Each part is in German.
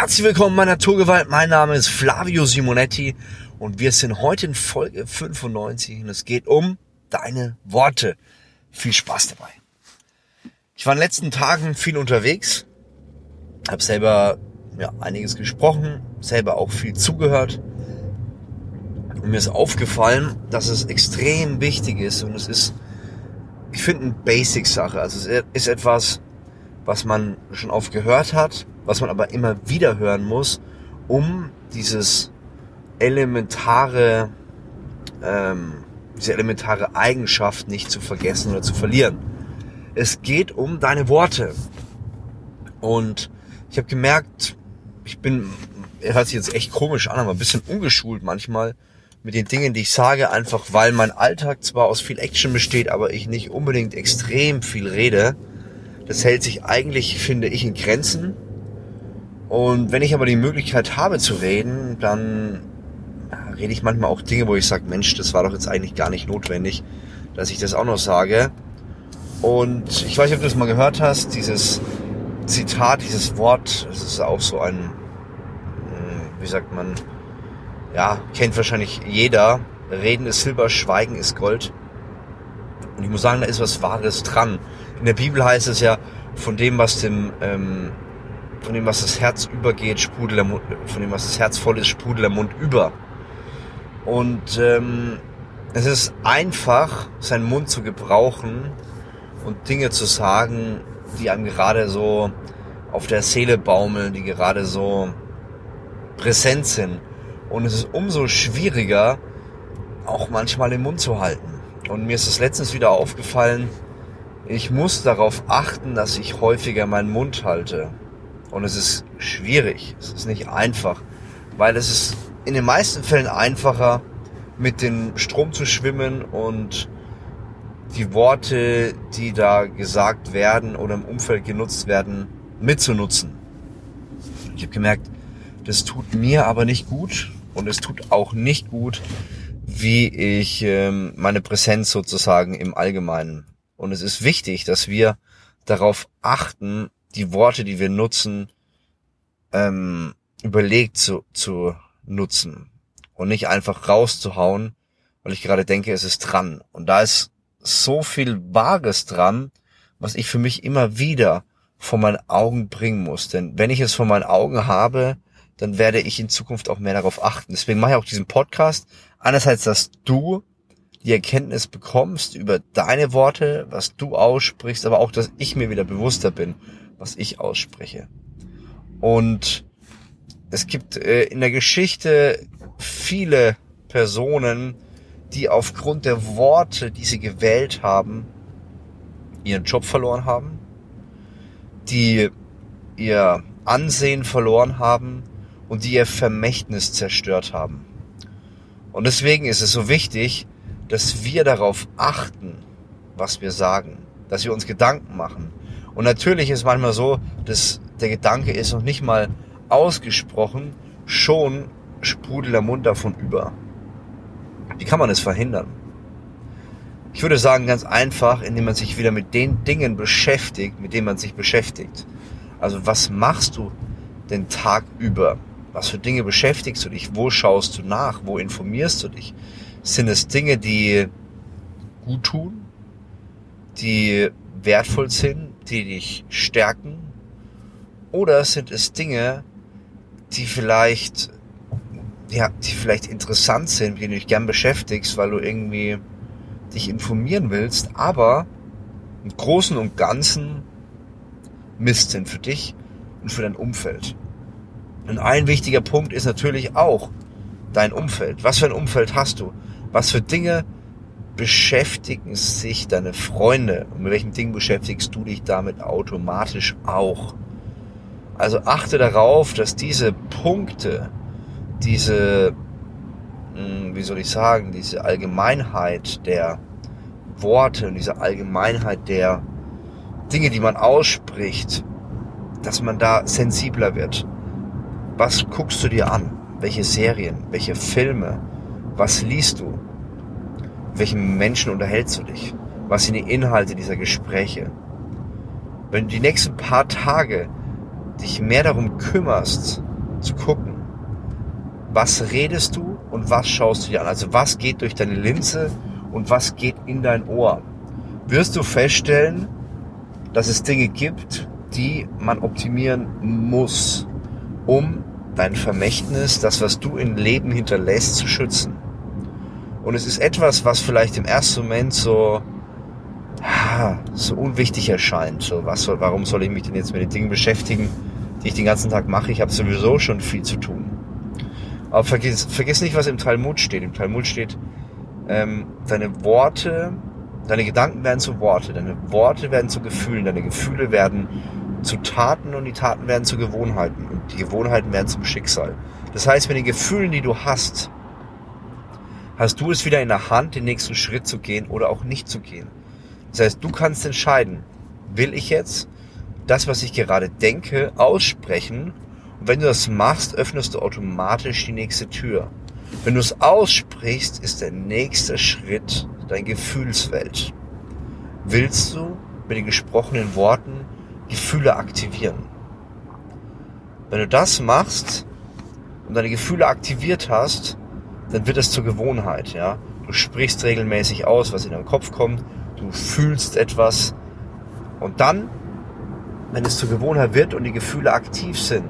Herzlich willkommen bei Naturgewalt. Mein Name ist Flavio Simonetti und wir sind heute in Folge 95 und es geht um deine Worte. Viel Spaß dabei. Ich war in den letzten Tagen viel unterwegs, habe selber ja, einiges gesprochen, selber auch viel zugehört. Und mir ist aufgefallen, dass es extrem wichtig ist und es ist, ich finde, eine Basic-Sache. Also es ist etwas, was man schon oft gehört hat, was man aber immer wieder hören muss, um dieses elementare, ähm, diese elementare Eigenschaft nicht zu vergessen oder zu verlieren. Es geht um deine Worte. Und ich habe gemerkt, ich bin, hört sich jetzt echt komisch an, aber ein bisschen ungeschult manchmal mit den Dingen, die ich sage, einfach weil mein Alltag zwar aus viel Action besteht, aber ich nicht unbedingt extrem viel rede. Das hält sich eigentlich, finde ich, in Grenzen. Und wenn ich aber die Möglichkeit habe zu reden, dann rede ich manchmal auch Dinge, wo ich sage, Mensch, das war doch jetzt eigentlich gar nicht notwendig, dass ich das auch noch sage. Und ich weiß nicht, ob du das mal gehört hast, dieses Zitat, dieses Wort, das ist auch so ein, hm, wie sagt man, ja, kennt wahrscheinlich jeder. Reden ist Silber, Schweigen ist Gold. Und ich muss sagen, da ist was Wahres dran. In der Bibel heißt es ja, von dem, was dem, ähm, von dem, was das Herz übergeht, sprudelt der Mund, von dem, was das Herz voll ist, sprudelt der Mund über. Und ähm, es ist einfach, seinen Mund zu gebrauchen und Dinge zu sagen, die einem gerade so auf der Seele baumeln, die gerade so präsent sind. Und es ist umso schwieriger, auch manchmal den Mund zu halten. Und mir ist es letztens wieder aufgefallen, ich muss darauf achten, dass ich häufiger meinen Mund halte. Und es ist schwierig, es ist nicht einfach, weil es ist in den meisten Fällen einfacher, mit dem Strom zu schwimmen und die Worte, die da gesagt werden oder im Umfeld genutzt werden, mitzunutzen. Ich habe gemerkt, das tut mir aber nicht gut und es tut auch nicht gut, wie ich ähm, meine Präsenz sozusagen im Allgemeinen. Und es ist wichtig, dass wir darauf achten, die Worte, die wir nutzen, ähm, überlegt zu, zu nutzen und nicht einfach rauszuhauen, weil ich gerade denke, es ist dran. Und da ist so viel Wahres dran, was ich für mich immer wieder vor meinen Augen bringen muss. Denn wenn ich es vor meinen Augen habe, dann werde ich in Zukunft auch mehr darauf achten. Deswegen mache ich auch diesen Podcast. Einerseits, dass du die Erkenntnis bekommst über deine Worte, was du aussprichst, aber auch, dass ich mir wieder bewusster bin, was ich ausspreche. Und es gibt äh, in der Geschichte viele Personen, die aufgrund der Worte, die sie gewählt haben, ihren Job verloren haben, die ihr Ansehen verloren haben und die ihr Vermächtnis zerstört haben. Und deswegen ist es so wichtig, dass wir darauf achten, was wir sagen, dass wir uns Gedanken machen. Und natürlich ist manchmal so, dass der Gedanke ist noch nicht mal ausgesprochen, schon sprudelt der Mund davon über. Wie kann man es verhindern? Ich würde sagen, ganz einfach, indem man sich wieder mit den Dingen beschäftigt, mit denen man sich beschäftigt. Also was machst du den Tag über? Was für Dinge beschäftigst du dich? Wo schaust du nach? Wo informierst du dich? Sind es Dinge, die gut tun, die wertvoll sind, die dich stärken? Oder sind es Dinge, die vielleicht, ja, die vielleicht interessant sind, mit denen du dich gern beschäftigst, weil du irgendwie dich informieren willst, aber im Großen und Ganzen Mist sind für dich und für dein Umfeld. Und ein wichtiger Punkt ist natürlich auch dein Umfeld. Was für ein Umfeld hast du? Was für Dinge beschäftigen sich deine Freunde? Und mit welchen Dingen beschäftigst du dich damit automatisch auch? Also achte darauf, dass diese Punkte, diese, hm, wie soll ich sagen, diese Allgemeinheit der Worte und diese Allgemeinheit der Dinge, die man ausspricht, dass man da sensibler wird. Was guckst du dir an? Welche Serien? Welche Filme? Was liest du? Welchen Menschen unterhältst du dich? Was sind die Inhalte dieser Gespräche? Wenn du die nächsten paar Tage dich mehr darum kümmerst, zu gucken, was redest du und was schaust du dir an? Also was geht durch deine Linse und was geht in dein Ohr? Wirst du feststellen, dass es Dinge gibt, die man optimieren muss, um dein Vermächtnis, das, was du im Leben hinterlässt, zu schützen. Und es ist etwas, was vielleicht im ersten Moment so, so unwichtig erscheint. So, was soll, warum soll ich mich denn jetzt mit den Dingen beschäftigen, die ich den ganzen Tag mache? Ich habe sowieso schon viel zu tun. Aber vergiss, vergiss nicht, was im Talmud steht. Im Talmud steht, ähm, deine Worte, deine Gedanken werden zu Worte, deine Worte werden zu Gefühlen, deine Gefühle werden zu Taten und die Taten werden zu Gewohnheiten und die Gewohnheiten werden zum Schicksal. Das heißt, mit den Gefühlen, die du hast, hast du es wieder in der Hand, den nächsten Schritt zu gehen oder auch nicht zu gehen. Das heißt, du kannst entscheiden, will ich jetzt das, was ich gerade denke, aussprechen und wenn du das machst, öffnest du automatisch die nächste Tür. Wenn du es aussprichst, ist der nächste Schritt dein Gefühlswelt. Willst du mit den gesprochenen Worten Gefühle aktivieren? Wenn du das machst und deine Gefühle aktiviert hast, dann wird es zur Gewohnheit, ja. Du sprichst regelmäßig aus, was in deinem Kopf kommt, du fühlst etwas und dann, wenn es zur Gewohnheit wird und die Gefühle aktiv sind,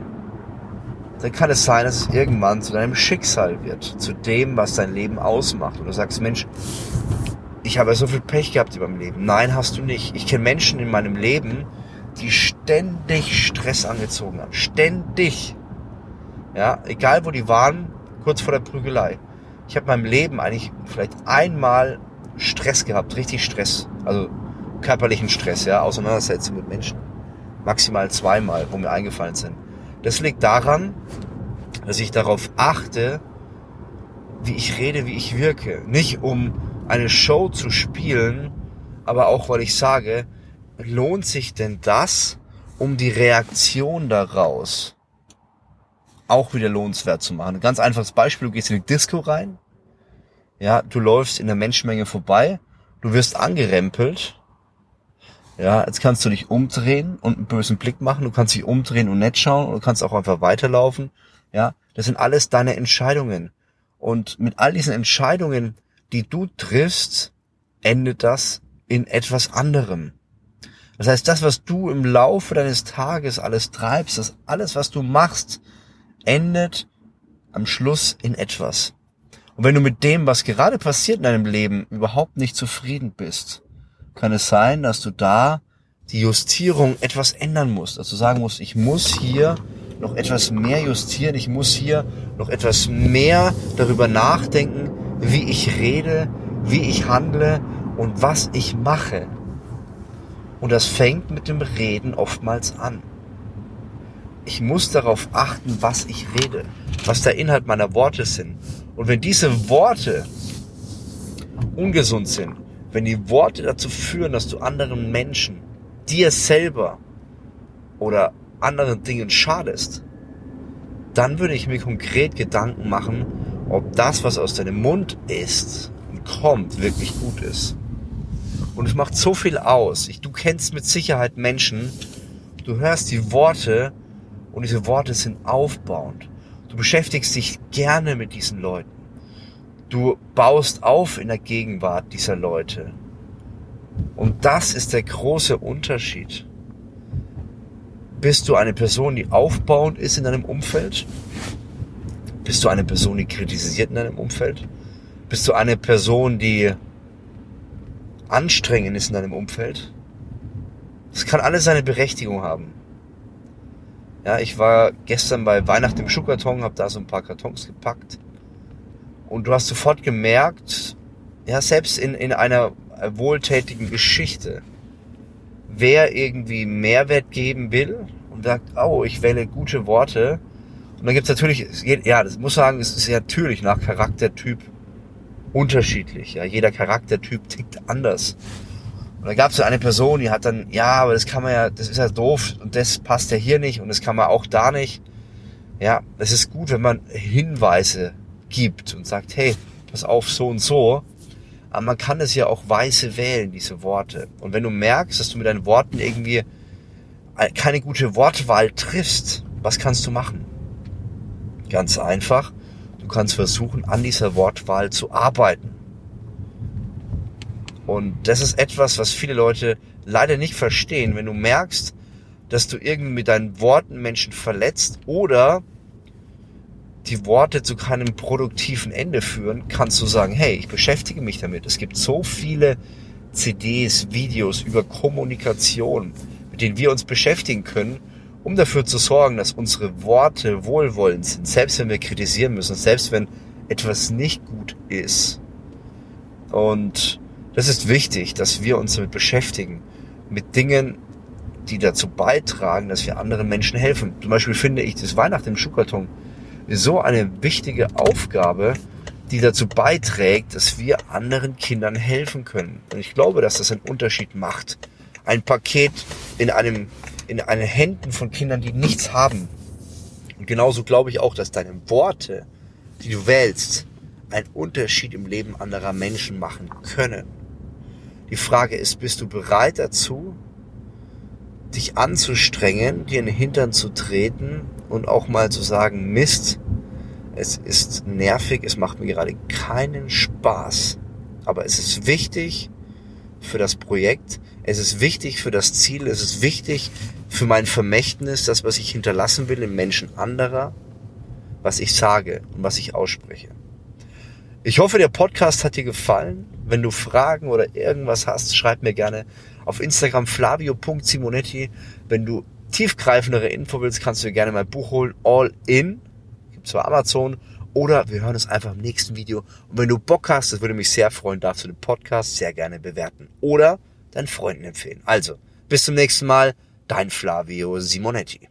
dann kann es sein, dass es irgendwann zu deinem Schicksal wird, zu dem, was dein Leben ausmacht. Und du sagst, Mensch, ich habe ja so viel Pech gehabt in meinem Leben. Nein, hast du nicht. Ich kenne Menschen in meinem Leben, die ständig Stress angezogen haben. Ständig. Ja, egal wo die waren, kurz vor der Prügelei. Ich habe in meinem Leben eigentlich vielleicht einmal Stress gehabt, richtig Stress. Also körperlichen Stress, ja, Auseinandersetzung mit Menschen. Maximal zweimal, wo mir eingefallen sind. Das liegt daran, dass ich darauf achte, wie ich rede, wie ich wirke. Nicht um eine Show zu spielen, aber auch weil ich sage, lohnt sich denn das, um die Reaktion daraus auch wieder lohnenswert zu machen? Ein ganz einfaches Beispiel, du gehst in die Disco rein, ja, du läufst in der Menschenmenge vorbei, du wirst angerempelt ja, jetzt kannst du dich umdrehen und einen bösen Blick machen. Du kannst dich umdrehen und nett schauen. Und du kannst auch einfach weiterlaufen. Ja, das sind alles deine Entscheidungen. Und mit all diesen Entscheidungen, die du triffst, endet das in etwas anderem. Das heißt, das, was du im Laufe deines Tages alles treibst, das alles, was du machst, endet am Schluss in etwas. Und wenn du mit dem, was gerade passiert in deinem Leben, überhaupt nicht zufrieden bist, kann es sein, dass du da die Justierung etwas ändern musst. Also sagen musst, ich muss hier noch etwas mehr justieren, ich muss hier noch etwas mehr darüber nachdenken, wie ich rede, wie ich handle und was ich mache. Und das fängt mit dem Reden oftmals an. Ich muss darauf achten, was ich rede, was der Inhalt meiner Worte sind. Und wenn diese Worte ungesund sind, wenn die Worte dazu führen, dass du anderen Menschen, dir selber oder anderen Dingen schadest, dann würde ich mir konkret Gedanken machen, ob das, was aus deinem Mund ist und kommt, wirklich gut ist. Und es macht so viel aus. Ich, du kennst mit Sicherheit Menschen, du hörst die Worte und diese Worte sind aufbauend. Du beschäftigst dich gerne mit diesen Leuten. Du baust auf in der Gegenwart dieser Leute. Und das ist der große Unterschied. Bist du eine Person, die aufbauend ist in deinem Umfeld? Bist du eine Person, die kritisiert in deinem Umfeld? Bist du eine Person, die anstrengend ist in deinem Umfeld? Das kann alles seine Berechtigung haben. Ja, ich war gestern bei Weihnachten im Schuhkarton, habe da so ein paar Kartons gepackt und du hast sofort gemerkt, ja, selbst in, in einer wohltätigen Geschichte, wer irgendwie Mehrwert geben will und sagt, oh, ich wähle gute Worte. Und dann gibt's natürlich, ja, das muss sagen, es ist natürlich nach Charaktertyp unterschiedlich. Ja, jeder Charaktertyp tickt anders. Und da gab es so eine Person, die hat dann, ja, aber das kann man ja, das ist ja doof und das passt ja hier nicht und das kann man auch da nicht. Ja, es ist gut, wenn man Hinweise gibt und sagt, hey, pass auf, so und so. Aber man kann es ja auch weise wählen, diese Worte. Und wenn du merkst, dass du mit deinen Worten irgendwie keine gute Wortwahl triffst, was kannst du machen? Ganz einfach. Du kannst versuchen, an dieser Wortwahl zu arbeiten. Und das ist etwas, was viele Leute leider nicht verstehen. Wenn du merkst, dass du irgendwie mit deinen Worten Menschen verletzt oder die Worte zu keinem produktiven Ende führen, kannst du sagen, hey, ich beschäftige mich damit. Es gibt so viele CDs, Videos über Kommunikation, mit denen wir uns beschäftigen können, um dafür zu sorgen, dass unsere Worte wohlwollend sind, selbst wenn wir kritisieren müssen, selbst wenn etwas nicht gut ist. Und das ist wichtig, dass wir uns damit beschäftigen, mit Dingen, die dazu beitragen, dass wir anderen Menschen helfen. Zum Beispiel finde ich das Weihnachten im Schuhkarton so eine wichtige Aufgabe, die dazu beiträgt, dass wir anderen Kindern helfen können. Und ich glaube, dass das einen Unterschied macht. Ein Paket in einem, in einen Händen von Kindern, die nichts haben. Und genauso glaube ich auch, dass deine Worte, die du wählst, einen Unterschied im Leben anderer Menschen machen können. Die Frage ist, bist du bereit dazu, dich anzustrengen, dir in den Hintern zu treten und auch mal zu sagen, Mist, es ist nervig, es macht mir gerade keinen Spaß. Aber es ist wichtig für das Projekt, es ist wichtig für das Ziel, es ist wichtig für mein Vermächtnis, das, was ich hinterlassen will im Menschen anderer, was ich sage und was ich ausspreche. Ich hoffe, der Podcast hat dir gefallen. Wenn du Fragen oder irgendwas hast, schreib mir gerne auf Instagram flavio.simonetti. Wenn du tiefgreifendere Info willst, kannst du dir gerne mein Buch holen, All In. Gibt's bei Amazon. Oder wir hören uns einfach im nächsten Video. Und wenn du Bock hast, das würde mich sehr freuen, darfst du den Podcast sehr gerne bewerten. Oder deinen Freunden empfehlen. Also, bis zum nächsten Mal. Dein Flavio Simonetti.